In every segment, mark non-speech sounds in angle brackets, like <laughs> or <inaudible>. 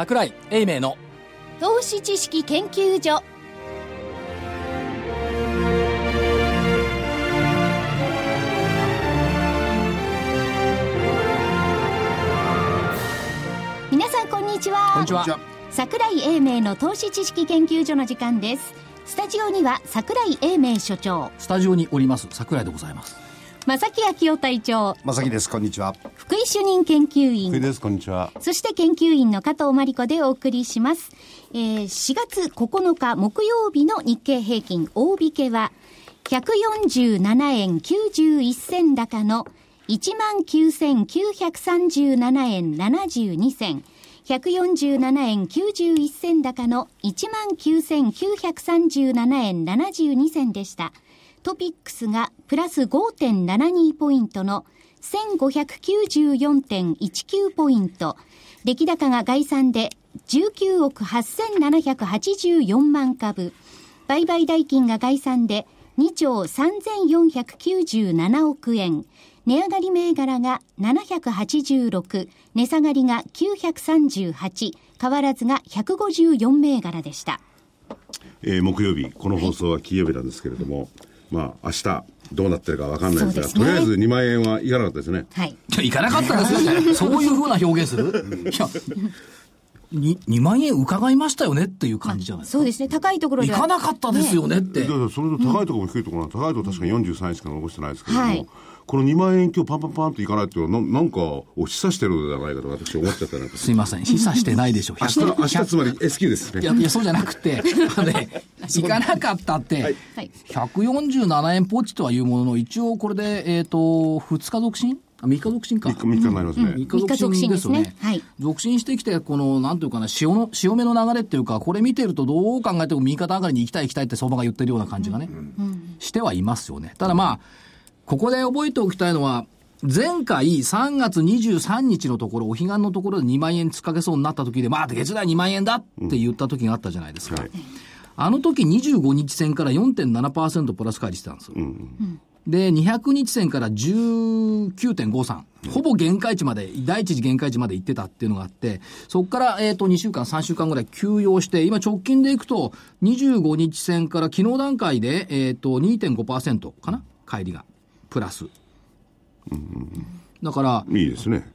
桜井英明の投資知識研究所。皆さんこんにちは。こんにちは。桜井英明の投資知識研究所の時間です。スタジオには桜井英明所長。スタジオにおります桜井でございます正木昭夫隊長。正木です。こんにちは。福井主任研究員。福井です。こんにちは。そして研究員の加藤真理子でお送りします。えー4月9日木曜日の日経平均。大引けは、147円91銭高の19,937円72銭。147円91銭高の19,937円72銭でした。トピックスがプラス5.72ポイントの1594.19ポイント。出来高が概算で19億8784万株。売買代金が概算で2兆3497億円。値上がり銘柄が786、値下がりが938、変わらずが154銘柄でした。えー木曜日、この放送は金曜日なんですけれども、まあ、明日、どうなってるかわかんないですが、すね。とりあえず2万円はいかなかったですね。はい。いかなかったですよ。<laughs> そういうふうな表現する？いやに2万円伺いましたよねっていう感じじゃないですか。そうですね。高いところでは。行かなかったですよねって、だからそれと高いところも低いところも、高いところ確かに43円しか残してないですけれども、はいこの2万円今日パンパンパンといかないっていうのは、ななんか、を示唆してるのではないかと私思っちゃったね。すいません示唆してないでしょ明日、明日つまり S q ですね。いや、いや、そうじゃなくて、あのね、<laughs> 行かなかったって、はいはい。147円ポチとはいうものの、一応これで、えっ、と、2日続伸？あ、3日続伸か。3日、3日になりますね。3日続伸ですよね三日続伸ですね。はい続伸してきて、この、なんていうかな、潮の、潮目の流れっていうか、これ見てるとどう考えても右肩上がりに行きたい行きたいって相場が言ってるような感じがね、してはいますよね。ただまあ、ここで覚えておきたいのは、前回3月23日のところ、お彼岸のところで2万円突っかけそうになった時で、まあ、月代2万円だって言った時があったじゃないですか。はいあの時25日線から4.7%プラス返りしてたんですよ。で、200日線から19.53。ほぼ限界値まで、第一次限界値まで行ってたっていうのがあって、そこから、えっ、と、2週間、3週間ぐらい休養して、今直近でいくと、25日線から昨日段階で、えっ、と、2.5%かな帰りが。プラス。だから、いいですね。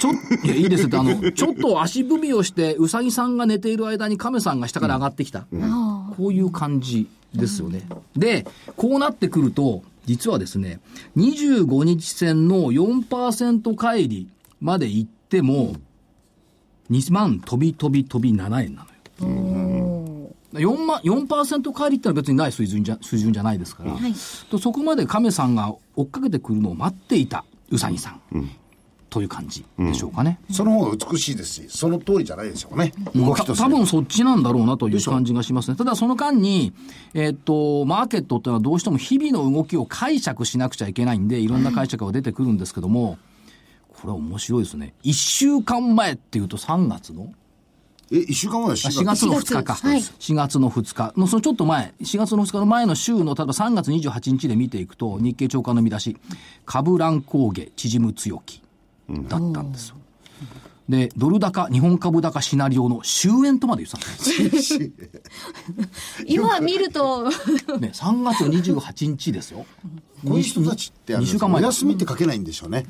ちょっ、いや、いいですって、あの、<laughs> ちょっと足踏みをして、うさぎさんが寝ている間に亀さんが下から上がってきた。こういう感じですよね。で、こうなってくると、実はですね、25日線の4%乖離まで行っても、2万飛び飛び飛び7円なのよ。4万、4%乖離ってのは別にない水準じゃ、水準じゃないですから、とそこまで亀さんが追っかけてくるのを待っていたうさぎさん。という感じでしょうかね。その方が美しいですしその通りじゃないでしょうね動きとしてた多分そっちなんだろうなという感じがしますね。ただその間に、えっと、マーケットっていうのはどうしても日々の動きを解釈しなくちゃいけないんで、いろんな解釈が出てくるんですけども、これは面白いですね。1週間前っていうと3月の？え一週間前はあ4 4月の2日か。はい4月の2日の、そのちょっと前、4月の2日の前の週の、例えば3月28日で見ていくと、日経長官の見出し、株乱高下、縮む強気、だったんですよ。で、ドル高、日本株高シナリオの終焉とまで言ってたんですよ。<laughs> 今見ると、<laughs> ね、3月28日ですよ。<laughs> こういう人たちってあ2の週間前だお休みって書けないんでしょうね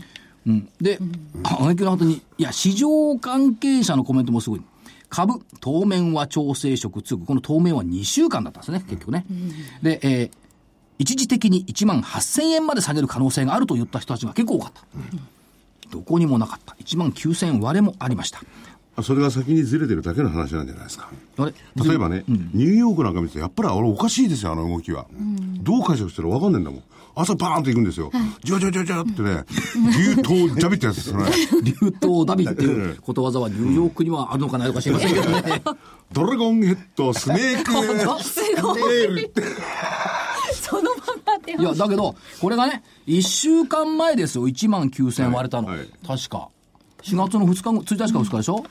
うん。で、挙句の後に、いや、市場関係者のコメントもすごい。株、当面は調整色強く、この当面は2週間だったんですね、結局ね。で、えー一時的に1万8000円まで下げる可能性があると言った人たちが結構多かった。どこにもなかった。1万9000円割れもありました。あそれが先にずれてるだけの話なんじゃないですか。あれ？例えばね、ニューヨークなんか見てて、やっぱりあれおかしいですよ、あの動きは。どう解釈したら分かんないんだもん。朝バーンと行くんですよ。じわじわじわじわってね、竜頭ジャビってやつですよね。<laughs> 流頭ダビっていうことわざはニューヨークにはあるのかないのか知りませんけどね。ドラゴンヘッド、スネーク、<laughs> ネイルって。<laughs> そのままでいや、だけど、これがね、1週間前ですよ、1万9000円割れたの。確か。4月の2日後、1日か2日でしょ、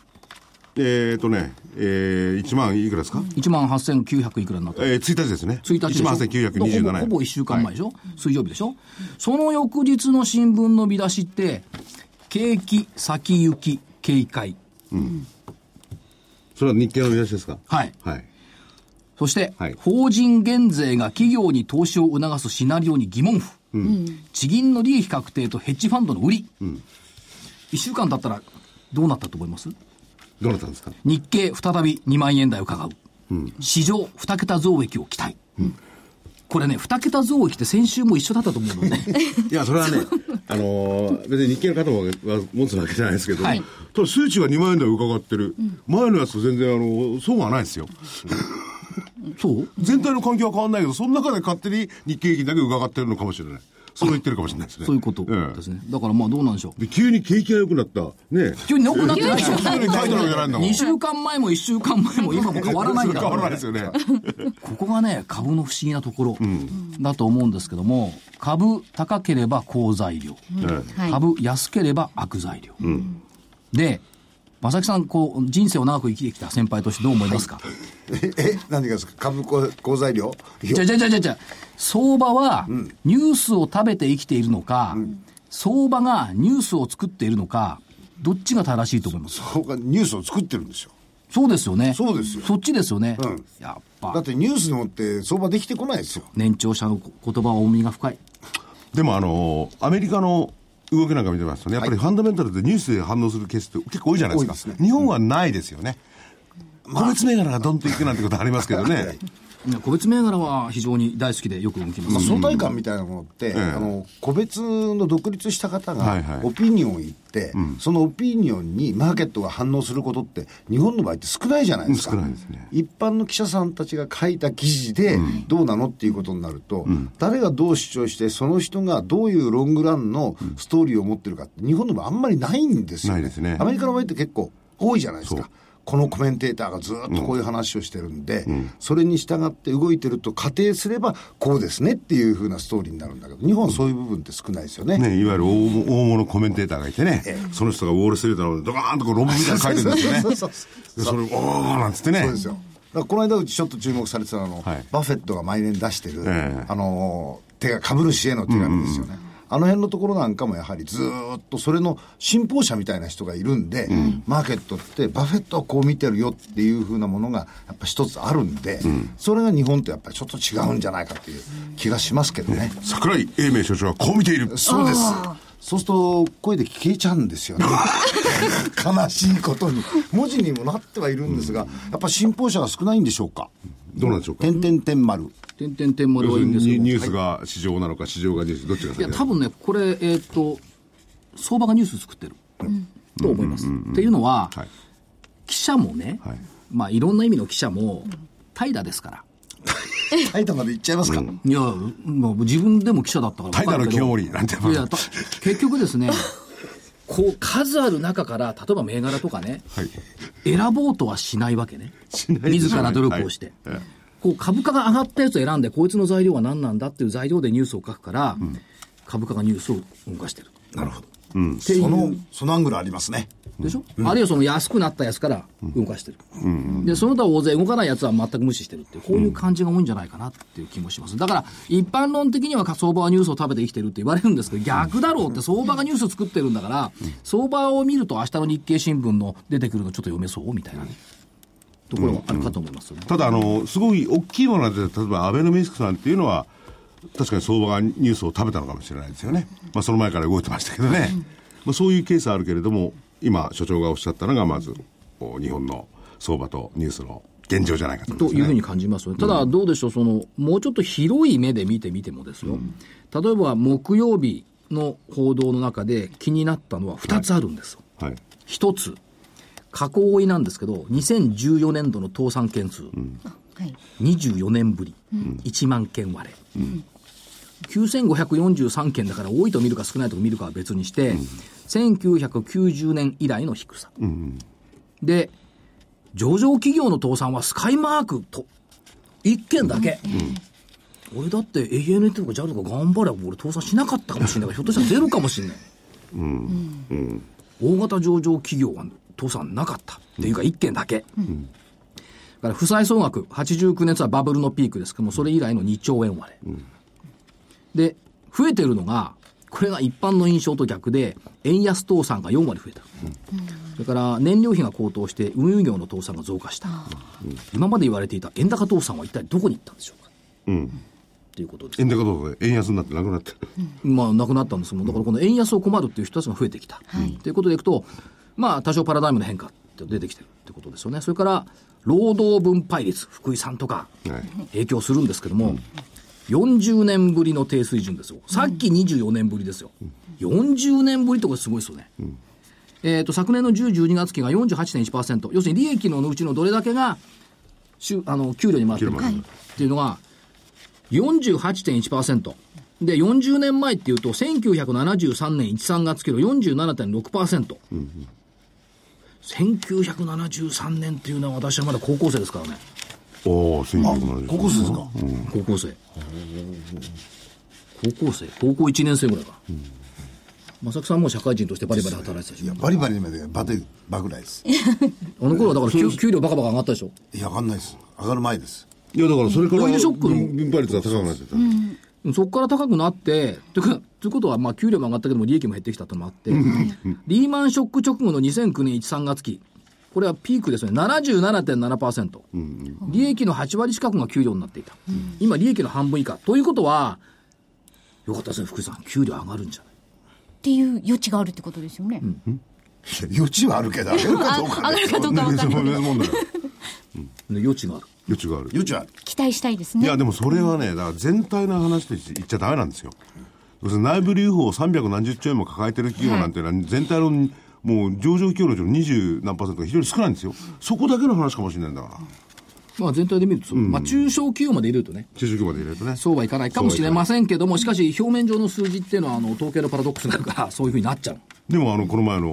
えーとね、えー、1万いくらですか、1万8900いくらになった。えー、1日ですね。1日でしょ？1万8927円。ほぼほぼ1週間前でしょ、水曜日でしょ？その翌日の新聞の見出しって、景気先行き警戒。それは日経の見出しですか？はい。はい。そして、はい法人減税が企業に投資を促すシナリオに疑問符。地銀の利益確定とヘッジファンドの売り。一週間経ったらどうなったと思います？どうなったんですか？日経再び2万円台を伺う。市場2桁増益を期待。これね、2桁増益って先週も一緒だったと思うので、<laughs> いや、それはね、あのー別に日経の方は持つわけじゃないですけど、はいただ数値が2万円台伺ってる、前のやつと全然、あの、そうはないですよ。そう？全体の環境は変わんないけど、その中で勝手に日経平均だけ伺ってるのかもしれない。そう言ってるかもしれないですね。そういうことですね。だからまあどうなんでしょう。で、急に景気が良くなった。ね。急に良くなってないでしょ。急に書いてるわけじゃないんだもん2週間前も1週間前も今も変わらないんだ変わらないですよね。<laughs> ここがね、株の不思議なところだと思うんですけども、株高ければ好材料、はい株安ければ悪材料。で、正木さん、こう、人生を長く生きてきた先輩としてどう思いますか、え、え何がですか？株好好材料？じゃじゃじゃじゃじゃ相場はニュースを食べて生きているのか、相場がニュースを作っているのか、どっちが正しいと思います？そうかニュースを作ってるんですよ。そうですよね。そうですよそっちですよね。うんやっだぱっ、てニュースでもって相場できてこないですよ。年長者の <laughs> 言葉は重みが深い。でもあのーアメリカの動きなんか見てますとね、やっぱりファンダメンタルでニュースで反応するケースって結構多いじゃないですか。すね日本はないですよね。個別銘柄がドンといくなんてことありますけどね。個別銘柄は非常に大好きでよく動きます。まあ、相対感みたいなものって、あの個別の独立した方はいはい。がオピニオンを言って、そのオピニオンにマーケットが反応することって、日本の場合って少ないじゃないですか。すね。一般の記者さんたちが書いた記事で、どうなのっていうことになると、誰がどう主張して、その人がどういうロングランのストーリーを持ってるかって、日本の場合あんまりないんですよね。ないですね。アメリカの場合って結構多いじゃないですか。このコメンテーターがずっとこういう話をしてるんで、それに従って動いてると仮定すれば、こうですねっていうふうなストーリーになるんだけど、日本はそういう部分って少ないですよね。ね、いわゆる大物コメンテーターがいてね、その人がウォールストリートのドカーンとこう論文みたいなの書いてるんですよね。それを、おーなんつってね。そうですよ。だからこの間うちちょっと注目されてたのはあの、はいバフェットが毎年出してる、ええあの手が株主への手紙ですよね。あの辺のところなんかもやはりずーっとそれの信奉者みたいな人がいるんで、マーケットってバフェットはこう見てるよっていうふうなものがやっぱ一つあるんで、それが日本とやっぱりちょっと違うんじゃないかっていう気がしますけどね。櫻井英明所長はこう見ている。そうです。そうすると声で聞けちゃうんですよね。<laughs> 悲しいことに。文字にもなってはいるんですが、やっぱ信奉者が少ないんでしょうか？どうなんでしょうか？点々点丸。点々点丸はいいんですけど。ニュースが市場なのか、市場がニュース、どっちがいや、多分ね、これ、えっ、と、相場がニュース作ってる、と思います。っていうのは、はい記者もね、はいまあ、いろんな意味の記者も、怠惰ですから。タイタまで行っちゃいますか、いや、もう自分でも記者だったから分かるけど。怠惰の清盛なんていや、た <laughs> 結局ですね、こう、数ある中から、例えば銘柄とかね、はい。選ぼうとはしないわけね。しないです自ら努力をして。はいえこう株価が上がったやつを選んで、こいつの材料は何なんだっていう材料でニュースを書くから、株価がニュースを動かしてる。なるほど。うその、そのアングルありますね。でしょ、あるいはその安くなったやつから動かしてる、でその他大勢動かないやつは全く無視してるってこういう感じが多いんじゃないかなっていう気もします。だから一般論的には相場はニュースを食べて生きてるって言われるんですけど逆だろうって相場がニュース作ってるんだから相場を見ると明日の日経新聞の出てくるのちょっと読めそうみたいなねところはあるかと思いますよね、ただ、あの、すごい大きいもので、例えばアベノミスクさんっていうのは、確かに相場がニュースを食べたのかもしれないですよね。まあ、その前から動いてましたけどね。まあ、そういうケースはあるけれども、今、所長がおっしゃったのが、まず、日本の相場とニュースの現状じゃないかとね。というふうに感じます。ただ、どうでしょう、その、もうちょっと広い目で見てみてもですよ。例えば、木曜日の報道の中で気になったのは2つあるんですよ。はい。一つ、過去多いなんですけど、2014年度の倒産件数、はい。24年ぶり、1万件割れ。9543件だから多いと見るか少ないと見るかは別にして、1990年以来の低さ。で、上場企業の倒産はスカイマークと、1件だけ。俺だって ANA とか JAL とか頑張れば俺倒産しなかったかもしれない。から、ひょっとしたらゼロかもしれない。大型上場企業は倒産なかったっていうか1件だけ。だから負債総額89年はバブルのピークです。けども、それ以来の2兆円割れ。で、増えてるのが、これが一般の印象と逆で、円安倒産が4割増えた。それから燃料費が高騰して運輸業の倒産が増加した。今まで言われていた円高倒産は一体どこに行ったんでしょうかうん。いうことです。円高どうぞで円安になってなくなってる。まあ、なくなったんですも、だからこの円安を困るっていう人たちが増えてきた。ということでいくと、まあ、多少パラダイムの変化って出てきてるってことですよね。それから、労働分配率、福井さんとか、はい。影響するんですけども、40年ぶりの低水準ですよ。さっき24年ぶりですよ。40年ぶりとかすごいですよね。えっ、と、昨年の10、12月期が48.1%。要するに利益のうちのどれだけが、しゅあの、給料に回ってるかっていうのが、48.1%。で、40年前っていうと、1973年1、3月期の47.6%。1973年っていうのは私はまだ高校生ですからね。おお、1970。高校生ですか、高校生。高校生高校1年生ぐらいか。正木さんも社会人としてバリバリ働いてたでしょ？いや、バリバリまでバテ、バグらいです。<laughs> あの頃はだから給給料バカバカ上がったでしょ？いや、上がんないです。上がる前です。いや、だからそれからオイルショックの分分配率が高くなってた。そこから高くなって、というか、ということは、まあ、給料も上がったけども、利益も減ってきたともあって、リーマンショック直後の2009年1、3月期、これはピークですよね、77.7%。利益の8割近くが給料になっていた。今、利益の半分以下。ということは、よかったですね、福井さん。給料上がるんじゃない？っていう余地があるってことですよね。いや余地はあるけど、上がるかどうかね上がるかどうかわかんな余地がある。余地がある。余地はある。期待したいですね。いや、でもそれはね、だから全体の話として言っちゃダメなんですよ。内部留保を300何十兆円も抱えてる企業なんていうのは、全体のもう上場企業のうちの20何パーセントが非常に少ないんですよ。そこだけの話かもしれないんだから。まあ、全体で見るとそう、まあ、中小企業まで入れるとね、中小企業まで入れるとね。そうはいかないかもしれませんけども、しかし、表面上の数字っていうのは、あの、統計のパラドックスがあるから、そういうふうになっちゃう。でも、あの、この前の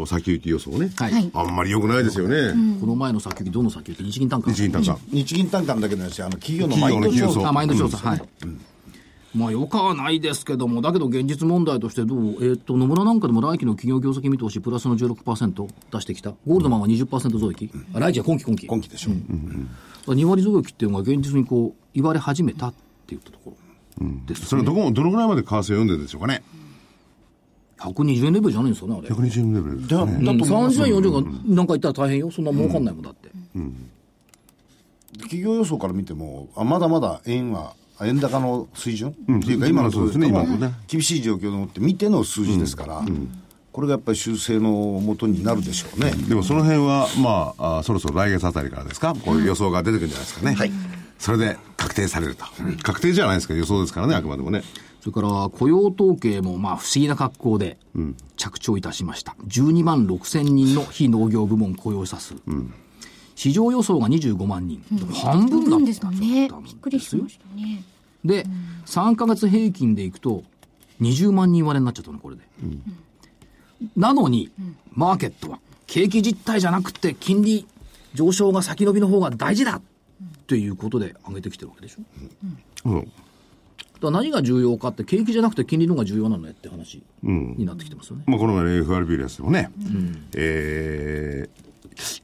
お先行き予想ね。はい。はいあんまり良くないですよね。この前の先行き、どの先行き、日銀単価。日銀単価。日銀単価だけなくて、あの、企業のマインドマインド調査、はい。まあ、よかはないですけども、だけど現実問題としてどう？えーっと、野村なんかでも来期の企業業績見通しプラスの16%出してきた。ゴールドマンは20%増益。あ、来期は今期今期。今期でしょ。2割増益っていうのが現実にこう、言われ始めたって言ったところです、ね。それはどこも、どのぐらいまで為替を読んでるんでしょうかね？120円レベルじゃないんですよね、あれ。120円レベルですだね。だと思います30円、40円がなんか言ったら大変よ。そんな儲かんないもんだって。企業予想から見ても、あまだまだ円は、円高の水準、うん。っていうか今のそうですね厳しい状況でもって見ての数字ですから、これがやっぱり修正のもとになるでしょうね。でもその辺は、まあ、あそろそろ来月あたりからですか、こういう予想が出てくるんじゃないですかね。はい。それで確定されると。確定じゃないですけど、予想ですからね、あくまでもね。それから雇用統計もまあ不思議な格好で着調いたしました。12万6千人の非農業部門雇用者数。市場予想が25万人。半分だ分ですったもんね。びっくりしましたね。で、3ヶ月平均でいくと20万人割れになっちゃったの、これで。なのに、マーケットは景気実態じゃなくて金利上昇が先延びの方が大事だっていうことで上げてきてるわけでしょ。うん。だ何が重要かって景気じゃなくて金利の方が重要なのねって話になってきてますよね。まあ、この前の FRB のやつでもね、えー、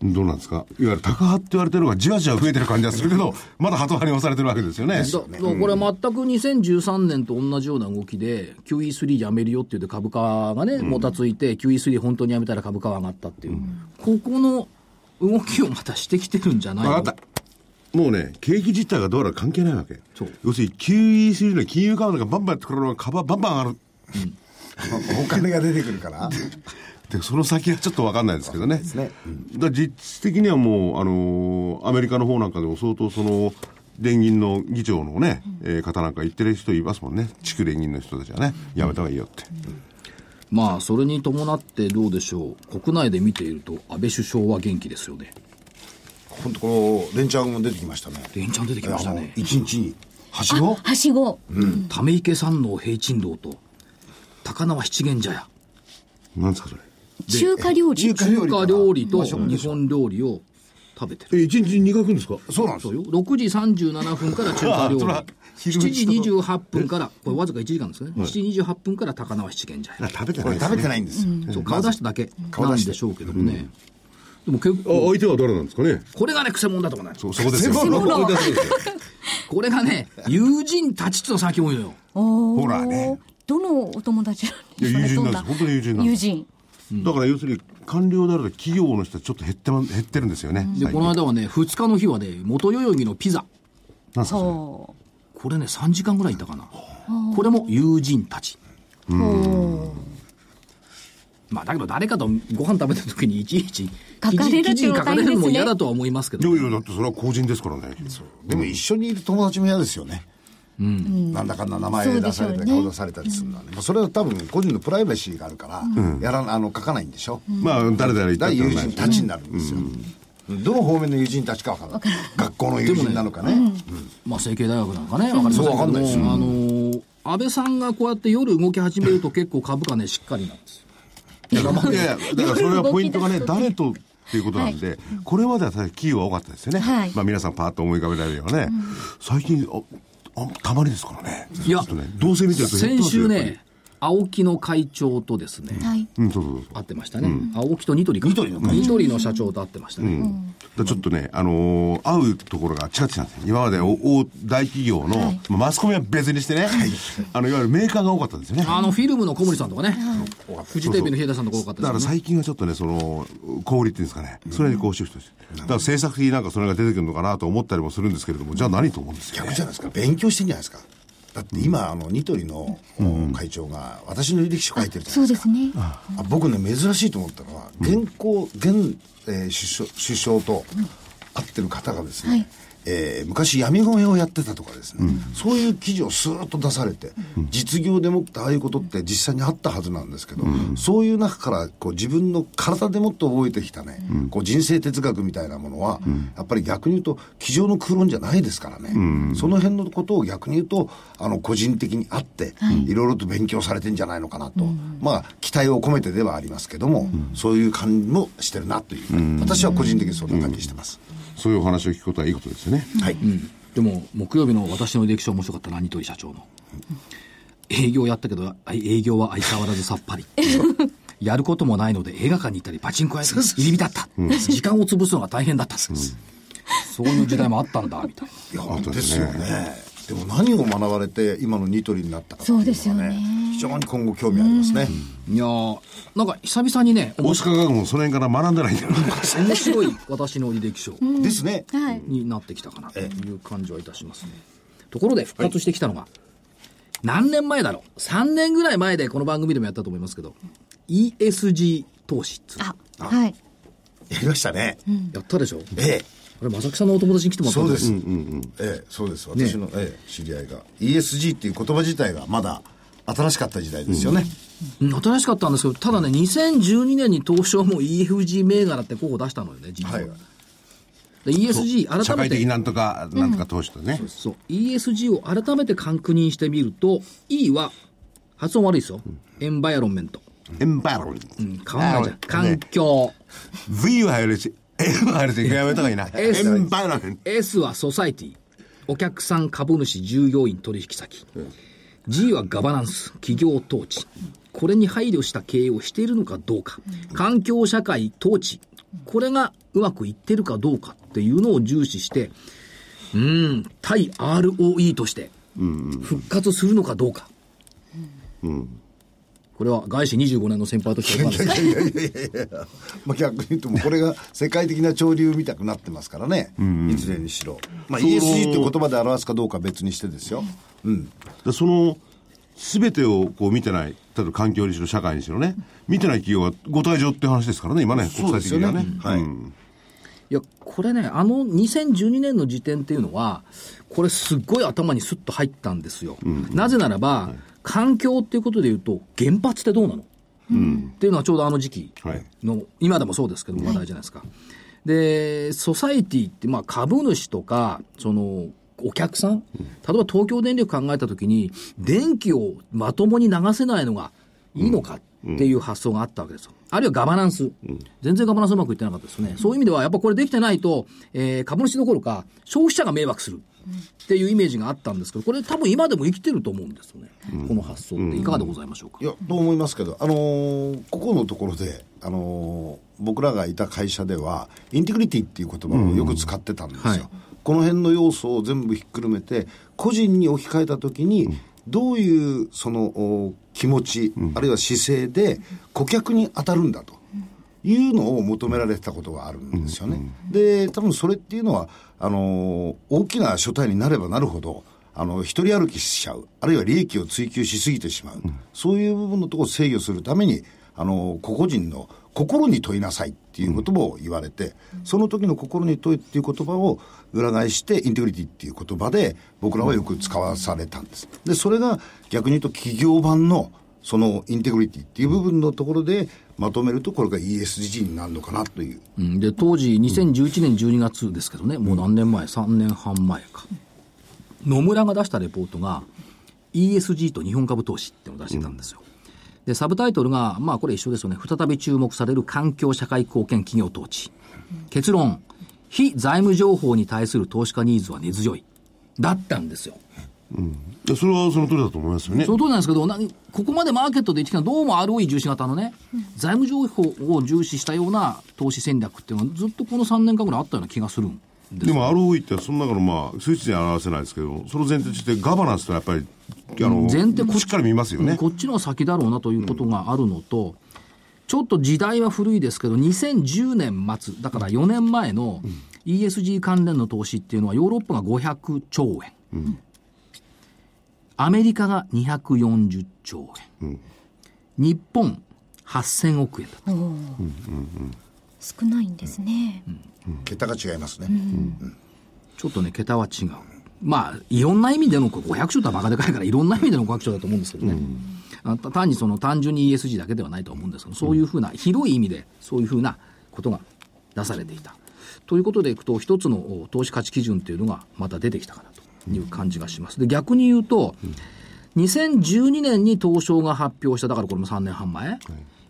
どうなんですか、いわゆる高派って言われてるのがじわじわ増えてる感じがするけど、<laughs> まだ鳩派に押されてるわけですよね。だだからこれ全く2013年と同じような動きで QE3 やめるよって言って株価がね、もたついて QE3 本当にやめたら株価は上がったっていう、ここの動きをまたしてきてるんじゃないの？分かった。もうね、景気実態がどうやら関係ないわけそう。要するに QE3 の金融緩和がバンバンやってくれるのが株はバンバン上がる。<laughs> お金が出てくるから。<laughs> で、その先はちょっと分かんないですけどね。ね。だから実質的にはもう、あのーアメリカの方なんかでも相当その、連銀の議長のね、えー方なんか言ってる人いますもんね。地区連銀の人たちはね、やめた方がいいよって。まあそれに伴ってどうでしょう。国内で見ていると安倍首相は元気ですよね。本当この連チャンも出てきましたね。連チャン出てきましたね。一日に、はしご？はしご。ため池山王平珍堂と高輪七軒茶屋。なんですかそれ。中華料理。中華料理中華料理と日本料理を食べてる。え、一日に2回行くんですか？そうなんですよ。そう。よ6時37分から中華料理。そら昼7飯時28分からこれわずか1時間ですね、7時28分から高輪七軒茶屋。あ食べてない。食べてないんです。よ。そう顔出しただけなんでしょうけどもね、でも結あ構相手は誰なんですかね？これがねくせ者だとかねそう、そこですよ。ここですよこれがね友人たちと先多いのよ。ほらね。どのお友達なんいや、ですかね友人なんです。本当に友人なんです。友人。だから要するに、官僚であると企業の人はちょっと減ってま、減ってるんですよね。で、この間はね、2日の日はね、元代々木のピザ。なんすかそれ？ほこれね、3時間ぐらいいたかな。これも友人たち。まあ、だけど誰かとご飯食べた時にいちいち書かれるって記事に書かれるのも嫌だとは思いますけど。いやいや、だってそれは公人ですからね。でも一緒にいる友達も嫌ですよね。なんだかんだ名前出されたり、顔出されたりするのはね。まあそれは多分個人のプライバシーがあるから、やらあの書かないんでしょ？まあ、誰々言った友人たちになるんですよ。どの方面の友人たちかわからない。学校の友人なのかね。まあ、成蹊大学なのかね、わかりませんそうけどわかんないですよも、あのー安倍さんがこうやって夜動き始めると結構株価ね、しっかりなんですよ。いやだからそれはポイントがね、誰とっていうことなんで、これまでは企業が多かったですよね。はいまあ皆さんパーッと思い浮かべられるよね。最近、あ、あたまにですからね。いやちょっとね、どうせ見てると先週ね、青木の会長とですね、はい。うん、そうそうそう。会ってましたね。青木とニトリか。ニトリの会長ニトリの社長と会ってましたね。だからちょっとね、あのー会うところが違ってたんですよ。今まで大大企業の、はいまあマスコミは別にしてね、あの、いわゆるメーカーが多かったんですよね。あの、フィルムの小森さんとかね、フジテレビの平田さんとか多かっただから。最近はちょっとね、その、小売りっていうんですかね、それにこうシフトして。だから政策的になんかそれが出てくるのかなと思ったりもするんですけれども、じゃあ何と思うんですよ、ね。逆じゃないですか。勉強してんじゃないですか。だって今、あの、ニトリの会長が私の履歴書書いてるじゃそないうですか。ですね。あ。僕ね、珍しいと思ったのは、現行、現、えー首相首相と会ってる方がですね、はいえー昔闇米をやってたとかですね、そういう記事をスーッと出されて、実業でもってああいうことって実際にあったはずなんですけど、そういう中からこう自分の体でもって覚えてきたね、こう人生哲学みたいなものは、やっぱり逆に言うと、机上の空論じゃないですからね、その辺のことを逆に言うと、あの個人的にあって、いろいろと勉強されてんじゃないのかなと、まあ、期待を込めてではありますけども、そういう感じもしてるなという、私は個人的にそんな感じしてます。そういうお話を聞くことはいいことですよね。はい。でも、木曜日の私の履歴書面白かったな、ニトリ社長の。営業やったけど、あ営業は相変わらずさっぱり。<laughs> やることもないので映画館に行ったりパチンコ屋に入り浸った。時間を潰すのが大変だった。そういう時代もあったんだ、みたいな。いや、ですよね。でも何を学ばれて今のニトリになったかっていうのがね、そうですよね非常に今後興味ありますね。いやーなんか久々にね、大塚学もその辺から学んでないんだよ。面白い私の履歴書ですね。はい。になってきたかなという感じはいたしますね。ところで復活してきたのが、何年前だろう ?3 年ぐらい前でこの番組でもやったと思いますけど、ESG 投資っつあ、はい。やりましたね。やったでしょ？えあれ、正木さんのお友達に来てえ。もらったそうんです。ええ、そうです。私の、ええ、知り合いが。ESG っていう言葉自体がまだ新しかった時代ですよね。うん新しかったんですけど、ただね、2012年に東証も EFG 銘柄って候補出したのよね、実は。はい。で ESG 改めて、社会的なんとか、なんとか投資とね。そう、ESG を改めて確認してみると、E は、発音悪いですよ。エンバイアロンメント。エンバイロン。うん、変わんないじゃん。環ね境。V は入るし、るし、やめた方がいいな。エ S ンバイロン。S はソサイティ。お客さん、株主、従業員、取引先。G はガバナンス、企業統治。これに配慮した経営をしているのかどうか。環境社会統治。これがうまくいってるかどうかっていうのを重視して、うん、対 ROE として、復活するのかどうか。これは外資25年の先輩としてはいかがですかいやいやいやいやまあ逆に言うとこれが世界的な潮流みたくなってますからね。いずれにしろ。まあ ESG っていう言葉で表すかどうかは別にしてですよ。うん。でその、すべてをこう見てない、例えば環境にしろ、社会にしろね、見てない企業はご退場って話ですからね、今ね、国際的にはね。ねはいうんいや、これね、あの2012年の時点っていうのは、これすっごい頭にスッと入ったんですよ。なぜならば、環境っていうことで言うと、原発ってどうなの、っていうのはちょうどあの時期はいの、今でもそうですけども話題じゃないですか。で、ソサイティって、まあ株主とか、その、お客さん、例えば東京電力考えたときに、電気をまともに流せないのがいいのかっていう発想があったわけですよ。あるいはガバナンス。全然ガバナンスうまくいってなかったですね。そういう意味では、やっぱこれできてないと、えー株主どころか、消費者が迷惑する。っていうイメージがあったんですけど、これ多分今でも生きてると思うんですよね。この発想って。いかがでございましょうか？いや、と思いますけど、あのーここのところで、あのー僕らがいた会社では、インテグリティっていう言葉をよく使ってたんですよ。はい。この辺の要素を全部ひっくるめて、個人に置き換えたときに、どういうそのお気持ち、あるいは姿勢で顧客に当たるんだというのを求められてたことがあるんですよね。で、多分それっていうのは、あの、大きな所帯になればなるほど、あの、一人歩きしちゃう、あるいは利益を追求しすぎてしまう、そういう部分のところを制御するために、あの、個々人の心に問いなさいっていうことも言われて、その時の心に問いっていう言葉を裏返して、インテグリティっていう言葉で僕らはよく使わされたんです。で、それが逆に言うと企業版のそのインテグリティっていう部分のところでまとめると、これが ESG になるのかなという。うんで、当時2011年12月ですけどね、もう何年前 ?3 年半前か。野村が出したレポートが ESG と日本株投資ってのを出してたんですよ。で、サブタイトルが、まあこれ一緒ですよね。再び注目される環境社会貢献企業統治。結論、非財務情報に対する投資家ニーズは根強い。だったんですよ。いやそれはその通りだと思いますよね。そ。の通りなんですけど、なここまでマーケットで言ってきたのはどうも ROE 重視型のね、財務情報を重視したような投資戦略っていうのはずっとこの3年間ぐらいあったような気がするんです。でも ROE ってその中のまあ数値には表せないですけど、その前提としてガバナンスとやっぱり、あの、前提こっちしっかり見ますよね。こっちの先だろうなということがあるのと、ちょっと時代は古いですけど、2010年末、だから4年前の ESG 関連の投資っていうのは、ヨーロッパが500兆円、アメリカが240兆円、日本8000億円だった。少ないんですね。桁が違いますね。ちょっとね、桁は違う。まあ、いろんな意味での、これ500兆ってバカでかいから、いろんな意味での500兆だと思うんですけどね。単にその単純に ESG だけではないと思うんですけど、そういうふうな、広い意味で、そういうふうなことが出されていた。ということでいくと、一つのお投資価値基準っていうのがまた出てきたかなという感じがします。で、逆に言うと、2012年に東証が発表した、だからこれも3年半前、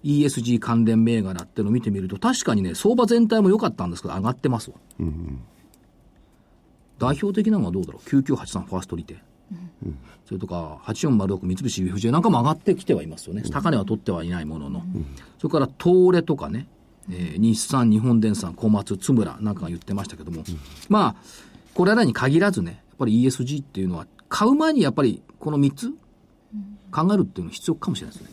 ESG 関連銘柄っていうのを見てみると、確かにね、相場全体も良かったんですけど、上がってますわ。代表的なのはどうだろう？9983ファーストリテ、それとか8406三菱 UFJ なんかも上がってきてはいますよね、高値は取ってはいないものの、それから東レとかね、えー日産、日本電産、小松、津村なんかが言ってましたけども、まあ、これらに限らずね、ぱり ESG っていうのは、買う前にやっぱりこの3つ考えるっていうのが必要かもしれないですね。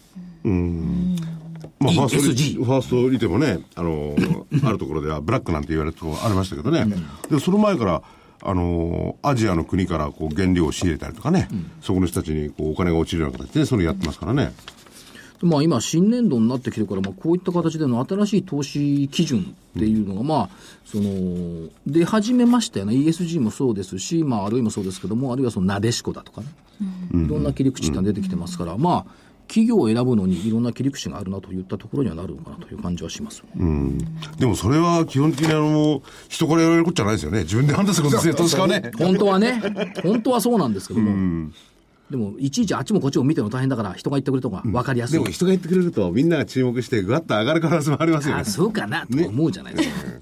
まあ、ファーストファーストリテもね、あの、あるところではブラックなんて言われるところありましたけどね。で、その前から、あの、アジアの国からこう原料を仕入れたりとかね、そこの人たちにこうお金が落ちるような形で、それやってますからね。まあ今、新年度になってきてるから、まあ、こういった形での新しい投資基準っていうのが、まあ、その、出始めましたよね。ESG もそうですし、まあ、ROE もそうですけども、あるいはその、なでしこだとかね。いろんな切り口って出てきてますから、まあ、企業を選ぶのにいろんな切り口があるなといったところにはなるのかなという感じはしますよね。でもそれは基本的にあの、人から言われることじゃないですよね。自分で判断することですね。本当はね、本当はそうなんですけども、でも、いちいちあっちもこっちも見てるの大変だから、人が言ってくれた方が分かりやすい。でも人が言ってくれると、みんなが注目して、ぐわっと上がる可能性もありますよねあ。そうかなと思うじゃないですか。ってい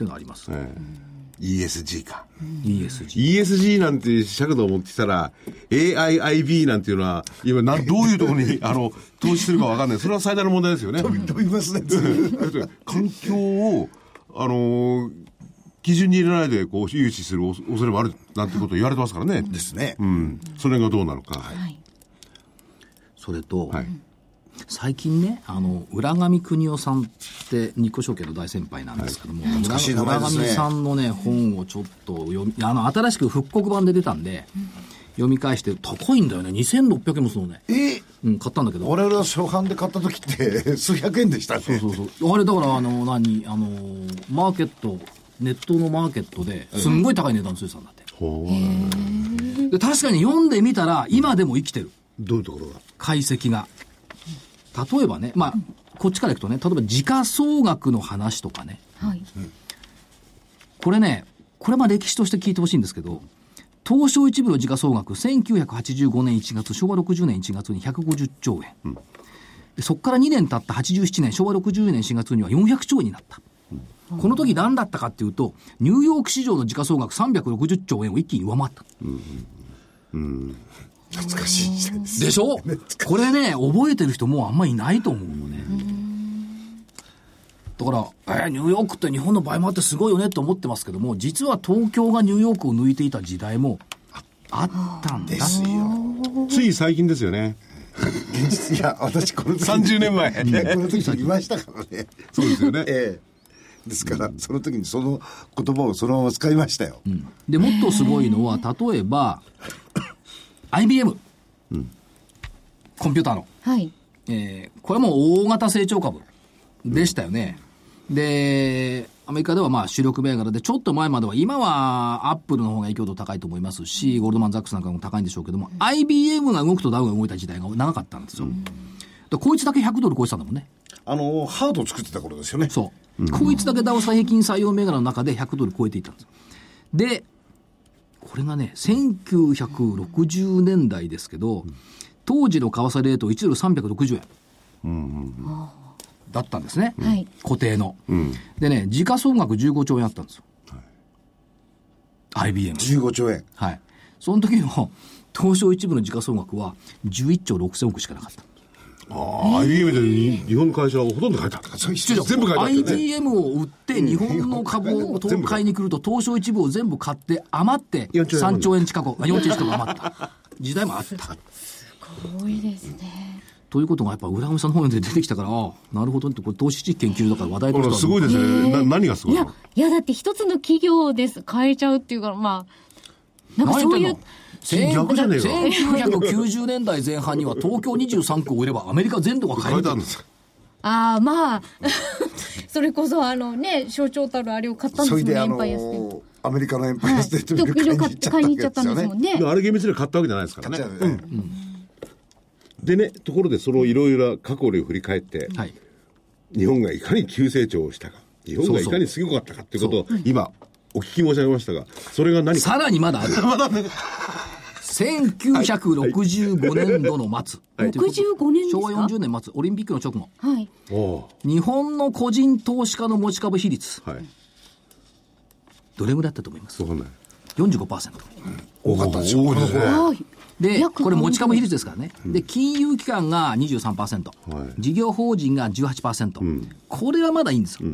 うのはあります。ええ ESG か。ESG。ESG なんて尺度を持ってきたら、AIIB なんていうのは、今なん、どういうところに、<laughs> あの、投資するかわかんない。それは最大の問題ですよね。飛びますね。環境を、あのー基準に入れないで、こう、融資する恐恐れもある、なんてこと言われてますからね。ですね。うん。それがどうなのか。はい。それと、はい。最近ね、あの、浦上邦夫さんって日光証券の大先輩なんですけども、懐かしい名前ですね浦上さんのね、本をちょっと読み、あの、新しく復刻版で出たんで、読み返して、高いんだよね。2600円もするのね。え？うん、買ったんだけど。我々は初版で買った時って数百円でしたね。そうそうそう。あれだから、あの、何、あの、マーケット、ネットのマーケットで、すんごい高い値段ついてたんだって。で、確かに読んでみたら、今でも生きてる。どういうところが？解析が。例えばね、まあ、こっちからいくとね、例えば時価総額の話とかね、はい。これね、これま歴史として聞いてほしいんですけど、東証一部の時価総額、1985年1月、昭和60年1月に150兆円。でそこから2年経った87年、昭和60年4月には400兆円になった。この時何だったかっていうと、ニューヨーク市場の時価総額360兆円を一気に上回った。懐かしい時代です。でしょ？これね、覚えてる人もうあんまいないと思うのね。だから、えーニューヨークって日本の倍もあってすごいよねって思ってますけども、実は東京がニューヨークを抜いていた時代もあったんだ。ですよ。つい最近ですよね。現実、いや、私この時30年前。この時いましたからね。そうですよね。ええ。ですから、その時にその言葉をそのまま使いましたよ。で、もっとすごいのは、例えば、IBM、コンピューターの、はい。えーこれはもう大型成長株でしたよね。で、アメリカではまあ主力銘柄で、ちょっと前までは、今はアップルの方が影響度高いと思いますし、ゴールドマン・ザックスなんかも高いんでしょうけども、IBM が動くとダウが動いた時代が長かったんですよ。でこいつだけ100ドル超えてたんだもんね。あの、ハードを作ってた頃ですよね。そう。こいつだけダウ最平均採用銘柄の中で100ドル超えていったんです。で、これがね、1960年代ですけど、当時の為替レート1ドル360円。だったんですね。はい固定の。でね、時価総額15兆円あったんですよ。IBM。15兆円。はい。その時の <laughs> 東証一部の時価総額は11兆6000億しかなかった。ああ、IBM でに日本の会社はほとんど書いてあった。全部書いてあったよね。IBM を売って日本の株を東海に来ると東証一部を全部買って余って4兆円3兆円近く、あ4兆円近く余った <laughs> 時代もあった。多いですね。ということがやっぱ浦上さんの本で出てきたから、ああなるほどって、これ投資知識研究所だから話題とすごいですね。な何がすごいやいの、いやだって一つの企業です。変えちゃうっていうから、まあ、なんかそういう、1990年代前半には東京23区を売ればアメリカ全土が買えるんですああ、まあ、それこそあのね、象徴たるあれを買ったんですもんね、エンパイアステート。アメリカのエンパイ。アステートでビル買い買いに行っちゃったんですもんね。あれ厳密には買ったわけじゃないですか。らね買っ。ちゃうねでね、ところでそのいろいろ過去を振り返って、はい。日本がいか。に急成長をしたか、日本がいか。にすごか。ったか。っていうことを今、お聞き申し上げましたが、それが何か？さらにまだある。<laughs> 1965年度の末。65年ですか？昭和40年末、オリンピックの直後。はい。お日本の個人投資家の持ち株比率、はい。どれぐらいだったと思います？わかんない。?45%。多かったんですよ。多いですね。はい。で、約これ持ち株比率ですからね。で、金融機関が23%、はい事業法人が18%、これはまだいいんですよ。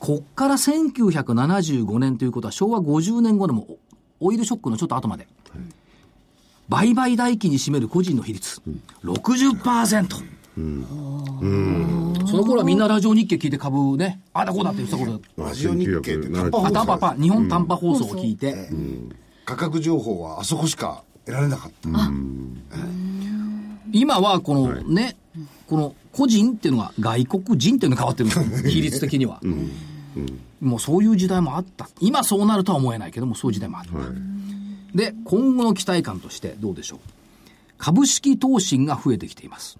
こっから1975年ということは昭和50年後でもオイルショックのちょっと後まで。売買代金に占める個人の比率、60%。その頃はみんなラジオ日経聞いて株ね、あだこうだって言ってた頃ラジオ日経で短波あ、放送日本短波放送を聞いて、価格情報はあそこしか得られなかった。今はこのね、この個人っていうのが外国人っていうのが変わってるん。ですよ比率的には。もうそういう時代もあった。今そうなるとは思えないけども、そういう時代もあった。で、今後の期待感としてどうでしょう？株式投資が増えてきています。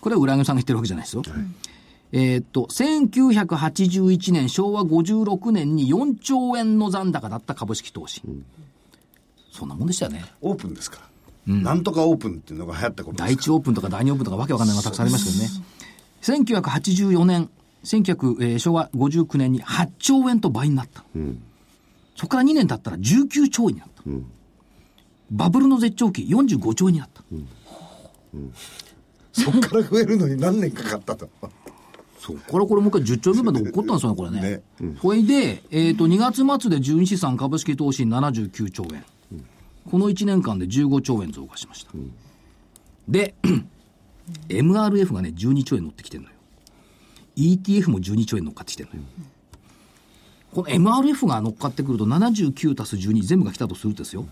これは浦上さんが言ってるわけじゃないですよ。えーっと、1981年、昭和56年に4兆円の残高だった株式投資。そんなもんでしたよね。オープンですから。なんとかオープンっていうのが流行ったことですか第一オープンとか第二オープンとかわけわかんないのがたくさんありますけどね。1984年、1900えー昭和59年に8兆円と倍になった。そこから2年経ったら19兆円になった。バブルの絶頂期45兆円になった。そこから増えるのに何年かかったと。そこからこれもう一回10兆円まで起こったんですよね、これね。ねそれで、えっ、と、2月末で純資産株式投資79兆円。この1年間で15兆円増加しました。で、<clears throat> MRF がね、12兆円乗ってきてるのよ。ETF も12兆円乗っかってきてるのよ。この MRF が乗っかってくると79足す12全部が来たとするとですよ。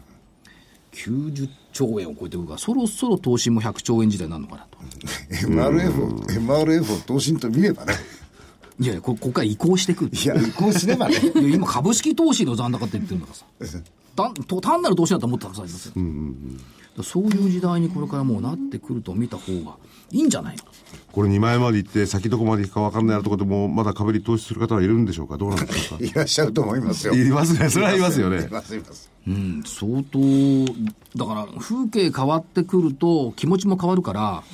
90兆円を超えてくるから、そろそろ投資も100兆円時代になるのかなと。MRF を、MRF を投信と見ればね。いやいや、こここから移行してくる。いや、移行すればね。今株式投資の残高って言ってるんだからさ <laughs> 単と単なる投資だと思ったらさありますよ、だからそういう時代にこれからもうなってくると見た方がいいんじゃないの？これ2万円まで行って、先どこまで行くか分かんないところでも、まだ株に投資する方はいるんでしょうか？どうなんでしょうか？<laughs> いらっしゃると思いますよ。いますね。それはいますよいね。ますいます。うん相当だから風景変わってくると気持ちも変わるから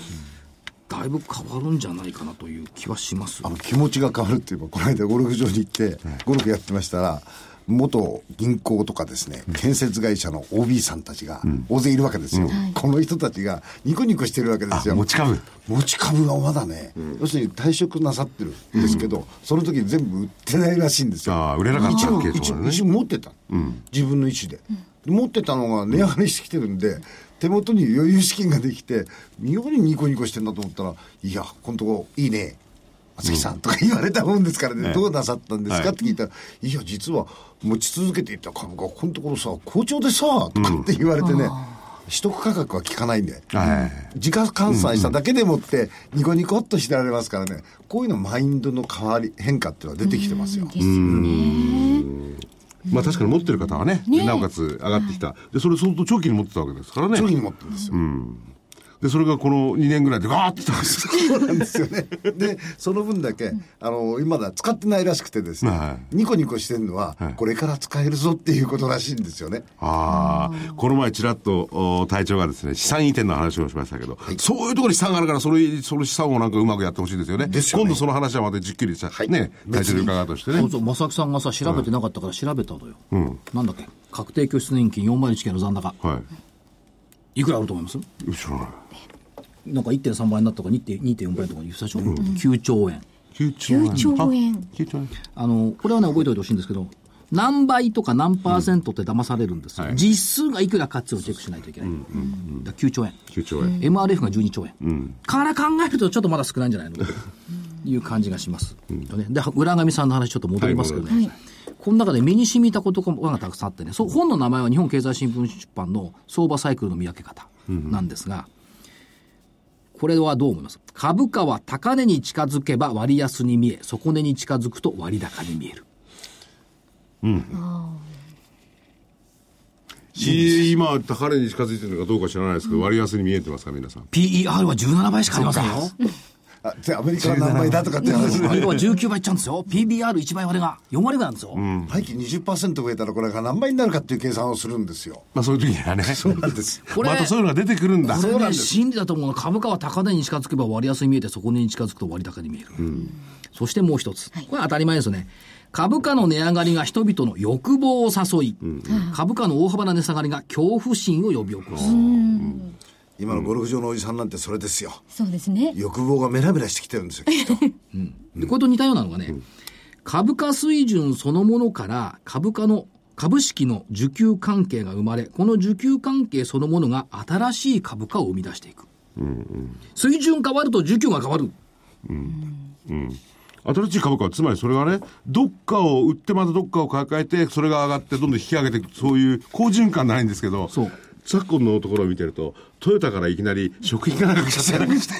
だいぶ変わるんじゃないかなという気はしますあの気持ちが変わるっていうか、この間ゴルフ場に行って、ゴルフやってましたら、元銀行とかですね、建設会社の OB さんたちが大勢いるわけですよ。この人たちがニコニコしてるわけですよ。持ち株。持ち株がまだね、要するに退職なさってるんですけど、その時全部売ってないらしいんですよ。ああ売れなかった一応ケースもあるね一応一応持ってた、自分の意思で。持ってたのが値上がりしてきてるんで、手元に余裕資金ができて、妙にニコニコしてんだと思ったら、いや、このとこいいね。松木さんとか言われたもんですからね、どうなさったんですか？って聞いたら、いや、実は持ち続けていった株が、このところさ、好調でさ、とかって言われてね、取得価格は効かないんで、はい。時価換算しただけでもって、ニコニコっとしてられますからね、こういうのマインドの変わり、変化っていうのは出てきてますよ。まあ確かに持ってる方はね、なおかつ上がってきた。で、それ相当長期に持ってたわけですからね。商品持ってるんですよ。で、それがこの2年ぐらいでガーッてきたんですよ。そうなんですよね。で、その分だけ、あの、今だ使ってないらしくてですね、はニコニコしてるのは、これから使えるぞっていうことらしいんですよね。ああ、この前ちらっとお隊長がですね、資産移転の話をしましたけど、そういうところに資産があるから、それ、その資産をなんかうまくやってほしいですよね。ですよね今度その話はまたじっくりさ、はいね、隊長に伺うとしてねそう。そう、正木さんがさ、調べてなかったから調べたのよ。なんだっけ？確定拠出年金401件の残高。はいくらあると思います？い。後ろない。なんか1.3倍になったとか2.4倍とか言ってたでしょ、9兆円。9兆円。9兆円あ9兆円。あの、これはね、覚えておいてほしいんですけど、何倍とか何パーセントって騙されるんですよ。はい実数がいくらかっていうのをチェックしないといけない。だから9兆円。9兆円。MRF が12兆円。から考えるとちょっとまだ少ないんじゃないの？という感じがします。とねで、浦上さんの話ちょっと戻りますけどね。はいこの中で目に染みたことがたくさんあってね、そう本の名前は日本経済新聞出版の相場サイクルの見分け方なんですが、これはどう思います？株価は高値に近づけば割安に見え、底値に近づくと割高に見える。い今、高値に近づいてるのかどうか知らないですけど、割安に見えてますか、皆さん？PER は17倍しかありませんよ。アメリカは何倍だとかって話アメリカは19倍いっちゃうんですよ。PBR1 倍割れが4割ぐらいなんですよ。廃棄20%増えたらこれが何倍になるかっていう計算をするんですよ。まあそういう時にはね。そうなんです。これまたそういうのが出てくるんだ。これね、そうなんです真理だと思うの株価は高値に近づけば割安に見えて底値に近づくと割高に見える。そしてもう一つ。これ当たり前ですよね。株価の値上がりが人々の欲望を誘い、株価の大幅な値下がりが恐怖心を呼び起こす。今のゴルフ場のおじさんなんてそれですよ。そうですね。欲望がメラメラしてきてるんですよ、きっと。<laughs> でこれと似たようなのがね、株価水準そのものから株価の株式の需給関係が生まれ、この需給関係そのものが新しい株価を生み出していく。水準変わると需給が変わる。新しい株価は、つまりそれがね、どっかを売ってまたどっかを抱えて、それが上がってどんどん引き上げていく、そういう好循環ないんですけど、そう昨今のところを見てると、トヨタからいきなり食品価格させなくして。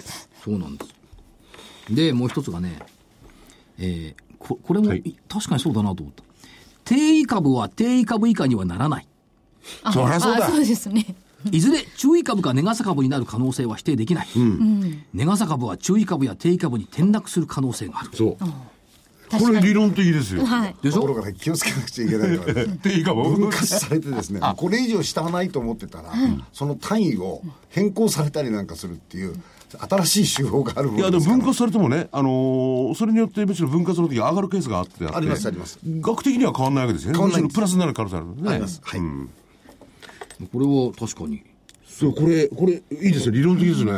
そうなんです。で、もう一つがね、えーここれも、はいい確かにそうだなと思った。定位株は定位株以下にはならない。あそりゃそうだあそうですね。いずれ注意株が値傘株になる可能性は否定できない。値傘株は注意株や定位株に転落する可能性がある。そう。これ理論的ですよ。はい。でしょ？ところがね、気をつけなくちゃいけないのはね、<laughs> で、いいかも。分割されてですね、これ以上下はないと思ってたら、その単位を変更されたりなんかするっていう、新しい手法があるもいや、ですからも分割されてもね、あのーそれによってむしろ分割の時上がるケースがあってあって。ありますあります額的には変わらないわけですよね。変わんないプラスになる可能性あるね。あります。はい。これは確かに。そう、これ、これ、いいですよ。理論的ですね。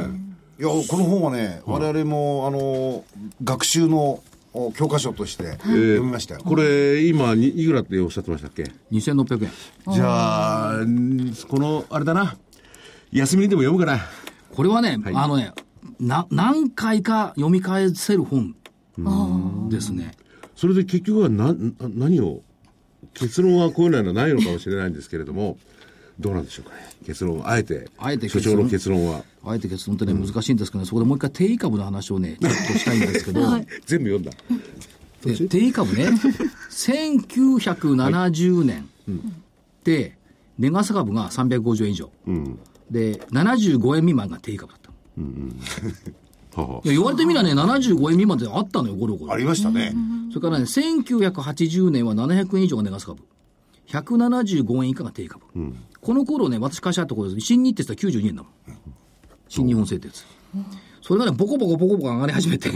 いや、この本はね、我々も、あの、学習のお教科書として読みましたよ。これ、今、にいくらっておっしゃってましたっけ？2600円。じゃあ、んこの、あれだな。休みにでも読むかな。これはね、あのね、な、何回か読み返せる本ですね。それで結局はな、な何を、結論はこういうのはないのかもしれないんですけれども、どうなんでしょうかね。結論、あえて、あえて所長の結論は。あえて結論ってね、難しいんですけどね、そこでもう一回定位株の話をね、<laughs> ちょっとしたいんですけど、<laughs> 全部読んだ。で定位株ね、<laughs> 1970年で、値傘株が350円以上。で、75円未満が定位株だった。ははいや言われてみればね、75円未満ってあったのよ、ゴロゴロ。ありましたね。それからね、1980年は700円以上が値傘株。175円以下が定位株。この頃ね、私会社あった頃です。新日鉄は92円だもん。新日本製鉄。それがね、ボコボコボコボコ上がり始めて、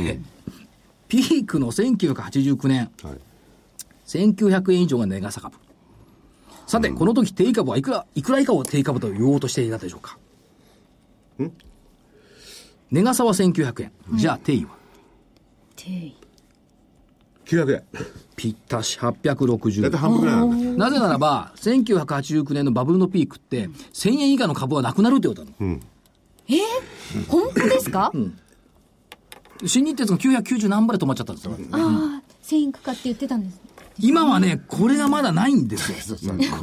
ピークの1989年、はい1900円以上が値傘株。さて、この時定位株はいくら、いくら以下を定位株と言おうとしていたでしょうか値傘は1900円。じゃあ定位は？定位900円。ぴったし大体860。半分ぐらいなんで。なぜならば、1989年のバブルのピークって、1000円以下の株はなくなるって言われたの。本当ですか、新日鉄が990何倍で止まっちゃったんですよ。ああ、1000円かかって言ってたんです。今はね、これがまだないんですよ。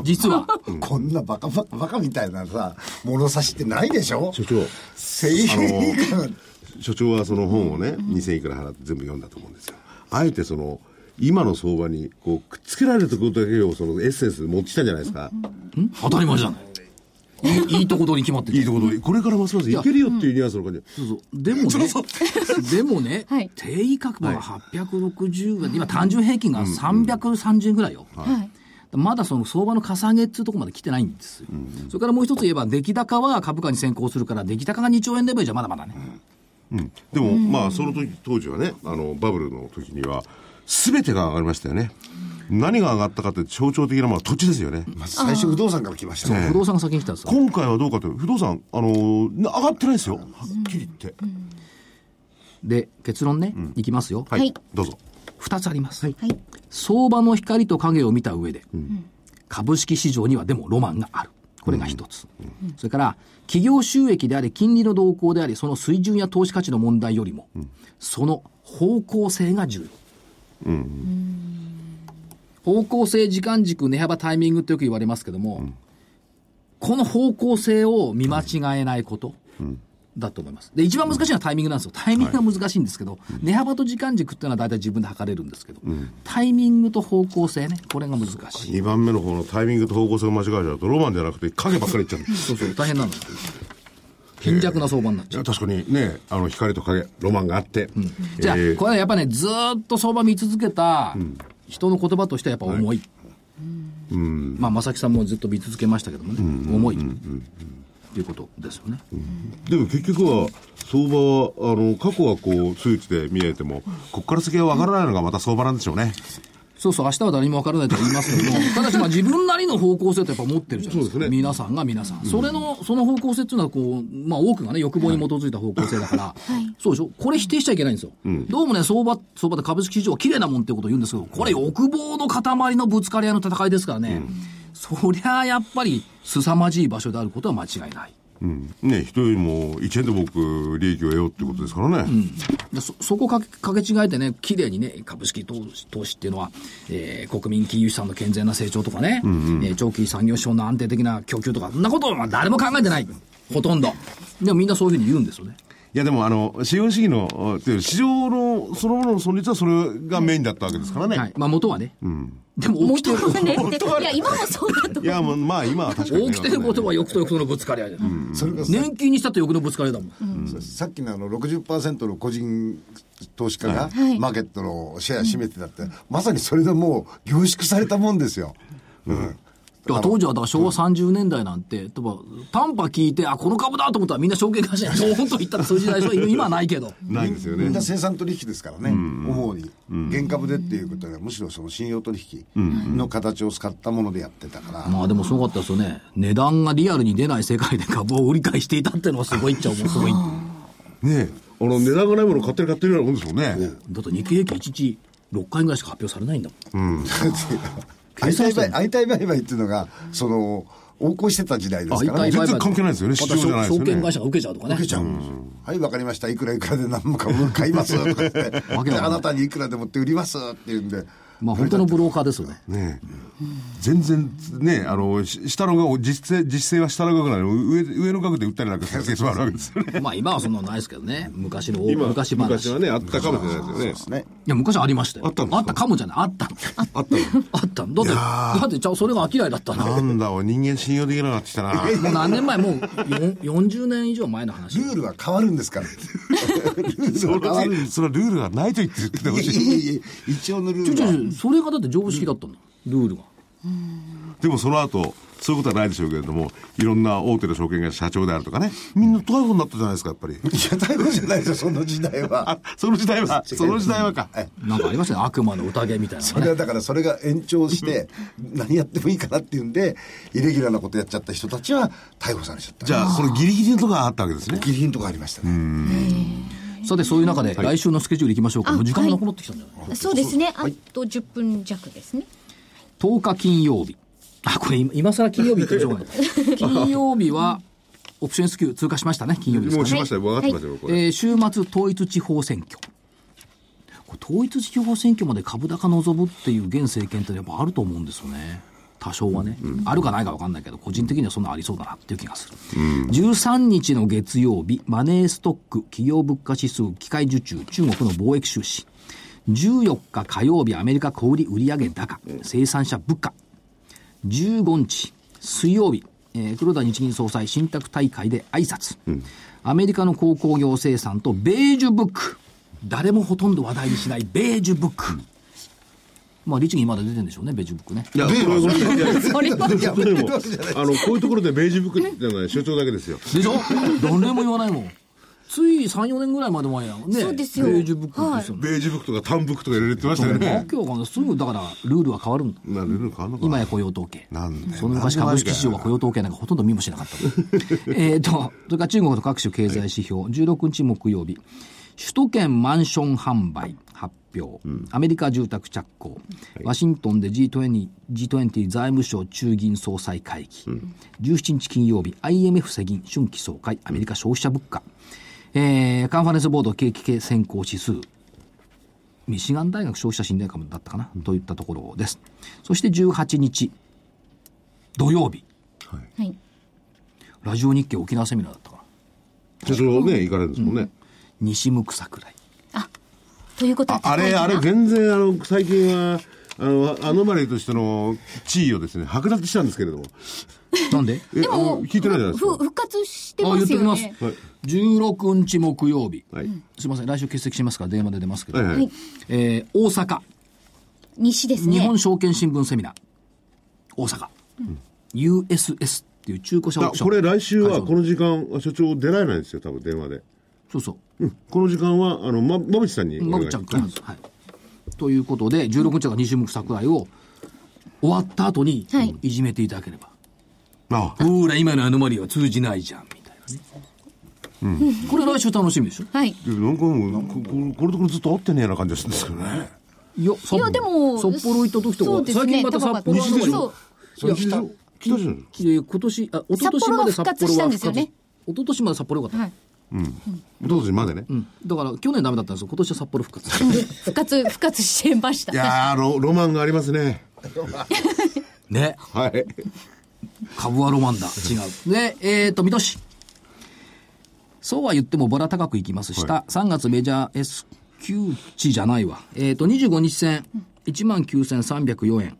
実は。<laughs> こんなバカバカバカみたいなさ、物差しってないでしょ？所長、1000円以下の所長はその本をね、2000いくら払って全部読んだと思うんですよ。あえてその、今の相場にこうくっつけられることだけをそのエッセンスで持ってきたんじゃないですか。当たり前じゃない。いい <laughs> いいとこ取りに決まってるいいところ、これからますますいけるよっていうニュアンスの感じ。そうそうでもね、<laughs> でもね、はい定位価格が860円、今単純平均が330円ぐらいよ。はい。まだその相場のかさ上げっていうところまで来てないんですよ。それからもう一つ言えば、出来高は株価に先行するから、出来高が2兆円レベルじゃまだまだね。うん。でも、まあ、その時、当時はね、あの、バブルの時には、すべてが上がりましたよね。何が上がったかって象徴的なものは土地ですよね。まず最初不動産から来ましたね。不動産が先に来たんですよ。今回はどうかというと不動産、あのー上がってないですよ。はっきり言って。で、結論ね、いきますよ。はい。はいどうぞ。2つあります。はい。相場の光と影を見た上で、株式市場にはでもロマンがある。これが一つ。それから、企業収益であり、金利の動向であり、その水準や投資価値の問題よりも、その方向性が重要。方向性、時間軸、値幅、タイミングってよく言われますけども、この方向性を見間違えないこと。だと思います。で、一番難しいのはタイミングなんですよ。タイミングが難しいんですけど、値幅と時間軸っていうのは大体自分で測れるんですけど、タイミングと方向性ね、これが難しい。2番目の方のタイミングと方向性を間違えちゃうと、ロマンじゃなくて影ばっかりいっちゃうんです。そうそう、大変なんだ。貧弱な相場になっちゃう。確かにね、あの、光と影、ロマンがあって。じゃあ、えーこれはやっぱね、ずーっと相場見続けた人の言葉としてはやっぱ重い。まあ、正木さんもずっと見続けましたけどもね、重い。っていうことですよね。でも結局は、相場は、あの、過去はこう、数値で見えても、ここから先は分からないのがまた相場なんでしょうね。そうそう、明日は誰にも分からないとは言いますけども、<laughs> ただしまあ自分なりの方向性ってやっぱ持ってるじゃないですか。そうですね。皆さんが皆さん。それの、その方向性っていうのはこう、まあ多くがね、欲望に基づいた方向性だから、そうでしょ？これ否定しちゃいけないんですよ。どうもね、相場、相場で株式市場は綺麗なもんっていうことを言うんですけど、これ欲望の塊のぶつかり合いの戦いですからね、そりゃやっぱり凄まじい場所であることは間違いない。うん。ね、人よりも1円で僕、利益を得ようってことですからね。でそそこかけかけ違えてね、綺麗にね、株式投資投資っていうのは、えー国民金融資産の健全な成長とかね、えー長期産業資本の安定的な供給とか、そんなことは誰も考えてない。ほとんど。でもみんなそういうふうに言うんですよね。いやでもあの、資本主義の、市場のそのものの存立はそれがメインだったわけですからね。はい。まあ元はね。でも起きてる、元はねいや、今もそうだとい。や、もうまあ今は確かに、ね。起きてることは欲と欲とのぶつかり合いだよ。それがさ年金にしたって欲のぶつかり合いだもん。そうさっきのあの60%の個人投資家がはいマーケットのシェア占めてたって、まさにそれでもう凝縮されたもんですよ。うん当時はだから昭和30年代なんて、例えば、短波聞いて、あ、この株だと思ったらみんな証券会社にドーンと言ったらそういう時代でしょ？今はないけど。ないんですよねみん。な生産取引ですからね、主に、原株でっていうことは、むしろその信用取引の形を使ったものでやってたから、まあでもすごかったですよね。値段がリアルに出ない世界で株を売り買いしていたっていうのはすごいっちゃすごい。だ <laughs> ねあの、値段がないものを買ってる買ってるようなもんですもんね。って日経平均1日6回ぐらいしか発表されないんだもん。<laughs> 相対売相対売買っていうのが、その横行してた時代ですからね。全然関係ないですよね市場じゃないですよね。証券会社が受けちゃうとかね。受けちゃう。ん。ですよはい、わかりました。いくらいくらで何も株買いますとか言って、<laughs> あなたにいくらでもって売りますって言うんで、まあ本当のブローカーですよね。ね全然ね、あの、し下の額、実勢、実勢は下の額なのに、上、上の額で売ったりなんかするケースもあるわけですよね。まあ今はそんなのないですけどね。昔の今、昔話。昔はね、あったかもしれないですよね。ね。いや、昔ありましたよ。あったんですか？あったかもじゃない。あったの。あったのあったの。だって、だってちゃう、それが嫌いだったんだよ。なんだ、人間信用できなくなってきたな。もう何年前？もうよん40年以上前の話ル。ールは変わるんですから。ルールは変わるんです。そのルールがないと言ってほしい。一応のルールは。それがだって常識だったんだ。ルールが。でもその後、そういうことはないでしょうけれども、いろんな大手の証券会社社長であるとかね、みんな逮捕になったじゃないですか、やっぱり。<laughs> いや、逮捕じゃないですよ、その時代はあ。、その時代は、<laughs> その時代はか。なんかありましたね。悪魔の宴みたいなね。れはだからそれが延長して、何やってもいいかなっていうんで、イレギュラーなことやっちゃった人たちは逮捕されちゃった。じゃあ、そのギリギリのとこがあったわけですね。ギリギリのとこありましたね。さて、そういう中で、来週のスケジュールいきましょうか。もう時間がなくなってきたんじゃない、そうですね。あと10分弱ですね。10日金曜日。あ、これ今今更金曜日ってしょうがない。<laughs> 金曜日は、オプション S q 通過しましたね、金曜日ですかね。もうしましたよ。分かってますよ、これ。えー週末統一地方選挙。これ統一地方選挙まで株高望むっていう現政権ってやっぱあると思うんですよね。多少はね、あるかないか分かんないけど、個人的にはそんなありそうだなっていう気がする。13日の月曜日、マネーストック、企業物価指数、機械受注、中国の貿易収支。14日火曜日、アメリカ小売売上高、生産者物価。15日水曜日、えー黒田日銀総裁信託大会で挨拶、アメリカの鉱工業生産とベージュブック。誰もほとんど話題にしないベージュブック、まあ日銀まだ出てるんでしょうねベージュブックねいや、これはこれいやいやそれは。いや、でも。あの、こういうところでベージュブックじゃない、所長だけですよ。でしょ？誰も言わないもんつい3、4年ぐらいまで前やね。そうですよベージュブックですよ。ベージュブックとかタンブックとかいろいろ言ってましたよわね。けわかんない。すぐだからルールは変わるんだ。なルール変わんのかな今や雇用統計。なんその昔株式市場は雇用統計なんかほとんど見もしなかった。<laughs> えっと、それから中国の各種経済指標、16日木曜日、首都圏マンション販売発表、アメリカ住宅着工、ワシントンで G20, G20 財務省中銀総裁会議、17日金曜日、IMF 世銀春季総会、アメリカ消費者物価、えーカンファレンスボード景気先行指数、ミシガン大学消費者信頼株だったかな、といったところです。そして18日、土曜日、はい。ラジオ日経沖縄セミナーだったかな？所長ね、行かれるんですもんね。西向桜井。ということはああれ、あれ、全然、あの、最近は、あの、アノマリーとしての地位をですね、剥奪したんですけれども。なんで？え、あの聞いてないじゃないですか。ふ復活してあ、ますよ言ってきますね。。はい16日木曜日。はい。すいません、来週欠席しますから電話で出ますけど。はいはい。えー大阪、西ですね。日本証券新聞セミナー。大阪。USS っていう中古車オークション。あこれ来週はこの時間、所長出られないんですよ、多分電話で。そうそう。うん。この時間は、あの、ま、まぶちさんにお願いまぶちゃん来ます。はい。ということで、16日が西向桜井を終わった後にはい、いじめていただければ。あほら、今のアノマリーは通じないじゃん、みたいなね。これ来週楽しみでしょ？はい。なんかもうこここれとこれずっと会ってねえような感じがするんですけどね。いや、札いや、でも、札幌行った時とか、最近また札幌西でしょ？北じゃないえー今年、あ、一昨年まで札幌は復活したんですよね一昨年まで札幌よかった。はい。おととしまでね。うん。だから、去年ダメだったんですよ。今年は札幌復活。復活、復活してました。いやーロ、ロマンがありますね。ね。はい。株はロマンだ。違う。で、えっ、と、見通し。そうは言ってもボラ高くいきます。下、3月メジャー S q 値じゃないわ。えっ、と、25日線、19,304円。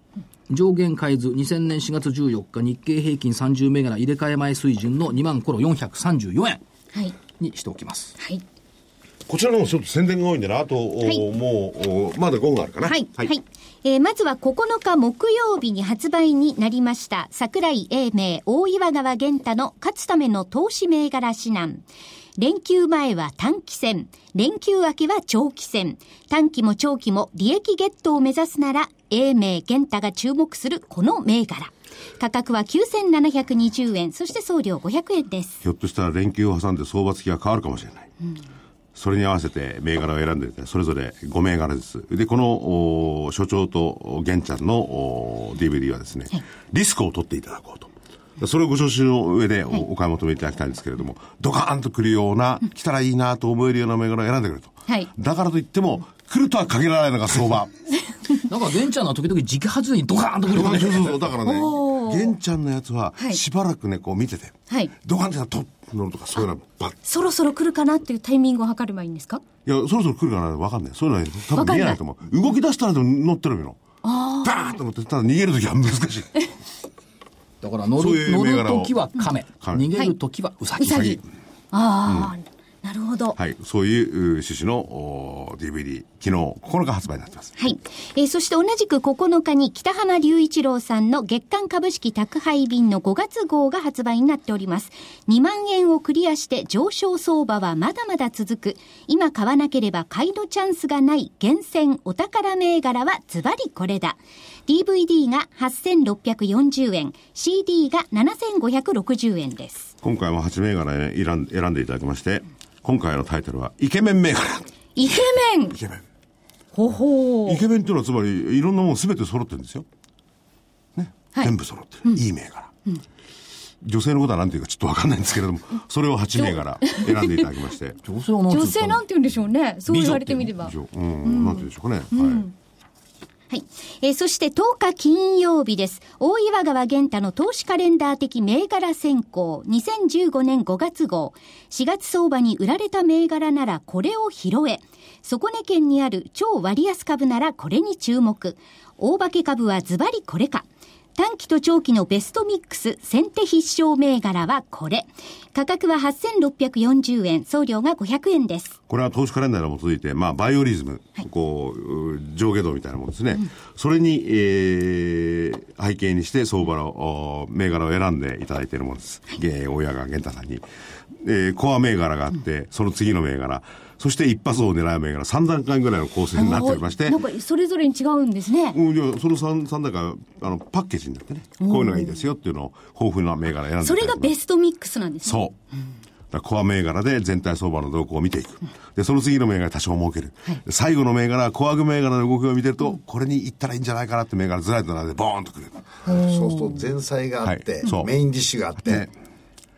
上限変えず、2000年4月14日、日経平均30銘柄入れ替え前水準の2万頃434円はい。にしておきます。はい。こちらの方ちょっと宣伝が多いんでな。あと、おいもう、おまだ5分あるかな？はい。はい。えーまずは9日木曜日に発売になりました、桜井英明大岩川源太の勝つための投資銘柄指南。連休前は短期戦、連休明けは長期戦。短期も長期も利益ゲットを目指すなら、英明源太が注目するこの銘柄。価格は9720円、そして送料500円です。ひょっとしたら連休を挟んで相場付きが変わるかもしれない。それに合わせて銘柄を選んでて、それぞれ5銘柄です。で、この、お所長と玄ちゃんのお DVD はですね、リスクを取っていただこうと。それをご承知の上でお,、お買い求めいただきたいんですけれども、ドカーンと来るような、来たらいいなと思えるような銘柄を選んでくれと。はいだからといっても、来るとは限らないのが相場。<laughs> なんか、ベンチャーの時々自家発電にドカーンとくるよねそうそうそう。だからね <laughs> 玄ちゃんのやつはは、いしばらくね、こう見てて、はいドカンってトップ乗るとか、そういうのはバッそろそろ来るかなっていうタイミングを測ればいいんですか？いや、そろそろ来るかなわかんない。そういうのは多分見えないと思う。動き出したらでも乗ってるの。バーンと思って、ただ逃げるときは難しい。だから乗そうる、乗るいう銘柄を時は亀。亀逃げる時はウサギ。うさぎ。ああ、なるほど。はい。そういうう趣旨のお DVD、昨日9日発売になってます。はい。えーそして同じく9日に北浜隆一郎さんの月間株式宅配便の5月号が発売になっております。2万円をクリアして上昇相場はまだまだ続く。今買わなければ買いのチャンスがない厳選お宝銘柄はズバリこれだ。DVD が8640円、CD が7560円です。今回も8銘柄選ん選んでいただきまして、今回のタイトルは、イケメン銘柄。イケメンイケメン。ほほイケメンっていうのはつまり、いろんなもの全て揃ってるんですよ。ね。はい全部揃ってる。いい銘柄。女性のことは何ていうかちょっとわかんないんですけれども、それを8銘柄選んでいただきまして。<laughs> 女性なんて言うんでしょうね。そう言われてみれば。うん、なんて言うんでしょうかね。はい。はい。えーそして10日金曜日です。大岩川玄太の投資カレンダー的銘柄選考2015年5月号。4月相場に売られた銘柄ならこれを拾え。底根県にある超割安株ならこれに注目。大化け株はズバリこれか。短期と長期のベストミックス先手必勝銘柄はこれ。価格は8640円、送料が500円です。これは投資カレンダーに基づいて、まあ、バイオリズム、こう、う上下動みたいなものですね。それに、えー背景にして相場のお銘柄を選んでいただいているものです。えー大谷川源太さんに。えーコア銘柄があって、その次の銘柄、そして一発を狙う銘柄、3段階ぐらいの構成になっておりまして、なんかそれぞれに違うんですね。うん、いや、その三、三段階、あの、パッケージになってね、こういうのがいいですよっていうのを、豊富な銘柄選んでそれがベストミックスなんですね。そう。だからコア銘柄で全体相場の動向を見ていく。で、その次の銘柄多少儲ける。で最後の銘柄、コア銘柄の動きを見てると、これに行ったらいいんじゃないかなって銘柄ずらりと並んでボーンとくる。そうすると前菜があって、はいメインディッシュがあって、ね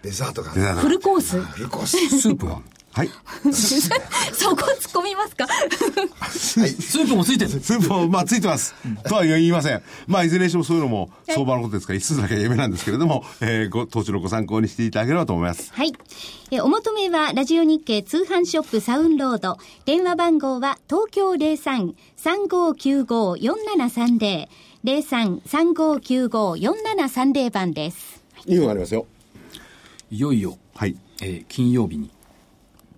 デザートがあってフルコース。フルコーススープははい。<laughs> そこ突っ込みますか？<laughs> スープもついてる。スープも、まあ、ついてます。とは言いません。まあ、いずれにしてもそういうのも相場のことですから、一つだけは夢なんですけれども、えーご、投資のご参考にしていただければと思います。はい。え、お求めは、ラジオ日経通販ショップサウンロード。電話番号は、東京03-3595-4730。03-3595-4730番です。いいのがありますよ。いよいよ、はい。えー金曜日に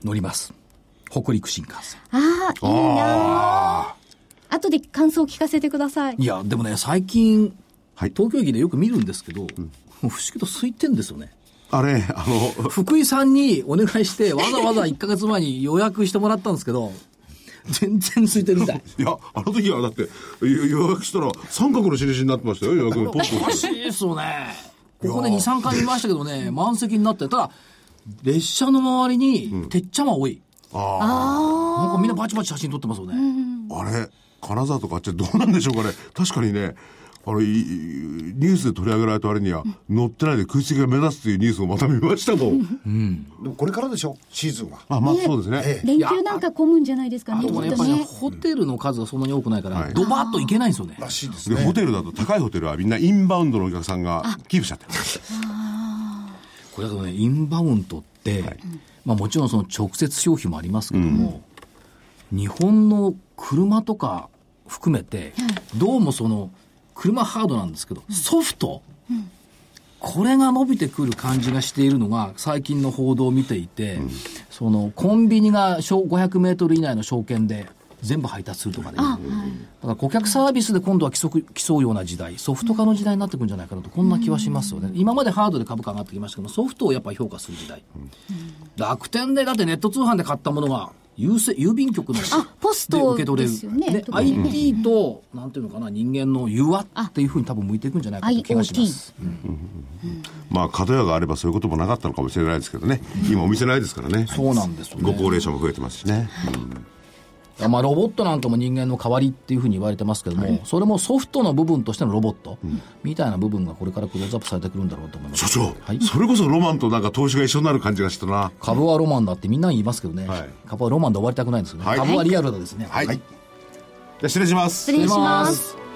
乗ります。北陸新幹線。ああ、いいなあ後で感想を聞かせてください。いや、でもね、最近、はい東京駅でよく見るんですけど、もう不思議と空いてんですよね。あれ、あの、福井さんにお願いして、わざわざ1ヶ月前に予約してもらったんですけど、全然空いてるみたい。いや、あの時はだって、予予約したら三角の印になってましたよ、予約のポストおかしいですよね。ここで2、3回見ましたけどね、満席になって、ただ、列車の周りに、てっちゃま多い。なんかみんなバチバチ写真撮ってますよね。あれ、金沢とかあっちどうなんでしょうかね？確かにね、あれ、いニュースで取り上げられた割には、乗ってないで空席が目立つというニュースをまた見ましたもん。でもこれからでしょ？シーズンはあ、まあそうですね。え連休なんか混むんじゃないですかね、でもね、やっぱりね、とね。ホテルの数がそんなに多くないから、はいドバッと行けないんですよね。らしいですで、ねホテルだと高いホテルはみんなインバウンドのお客さんがキープしちゃってる。<laughs> これだとね、インバウンドって、まあもちろんその直接消費もありますけども、日本の車とか含めて、どうもその、車ハードなんですけど、ソフト、これが伸びてくる感じがしているのが、最近の報道を見ていて、その、コンビニが小500メートル以内の証券で、全部配達するとかね。だから顧客サービスで今度は競う競うような時代、ソフト化の時代になってくるんじゃないかなと、こんな気はしますよね。今までハードで株価上がってきましたけど、ソフトをやっぱり評価する時代。楽天で、だってネット通販で買ったものが、郵政郵便局のあポストで受け取れる。ねで特に IT と、なんていうのかな、人間の融和っていうふうに多分向いていくんじゃないかという気がします。まあ、角屋があればそういうこともなかったのかもしれないですけどね。今お店ないですからね。そうなんですよねご高齢者も増えてますしね。まあ、ロボットなんかも人間の代わりっていうふうに言われてますけども、それもソフトの部分としてのロボットみたいな部分がこれからクローズアップされてくるんだろうと思います。所長、はいそれこそロマンとなんか投資が一緒になる感じがしたな。株はロマンだってみんなに言いますけどね、はい株はロマンで終わりたくないんですよね、はい株はリアルだですね。はい。じゃあ失礼します。失礼しま失礼しますす。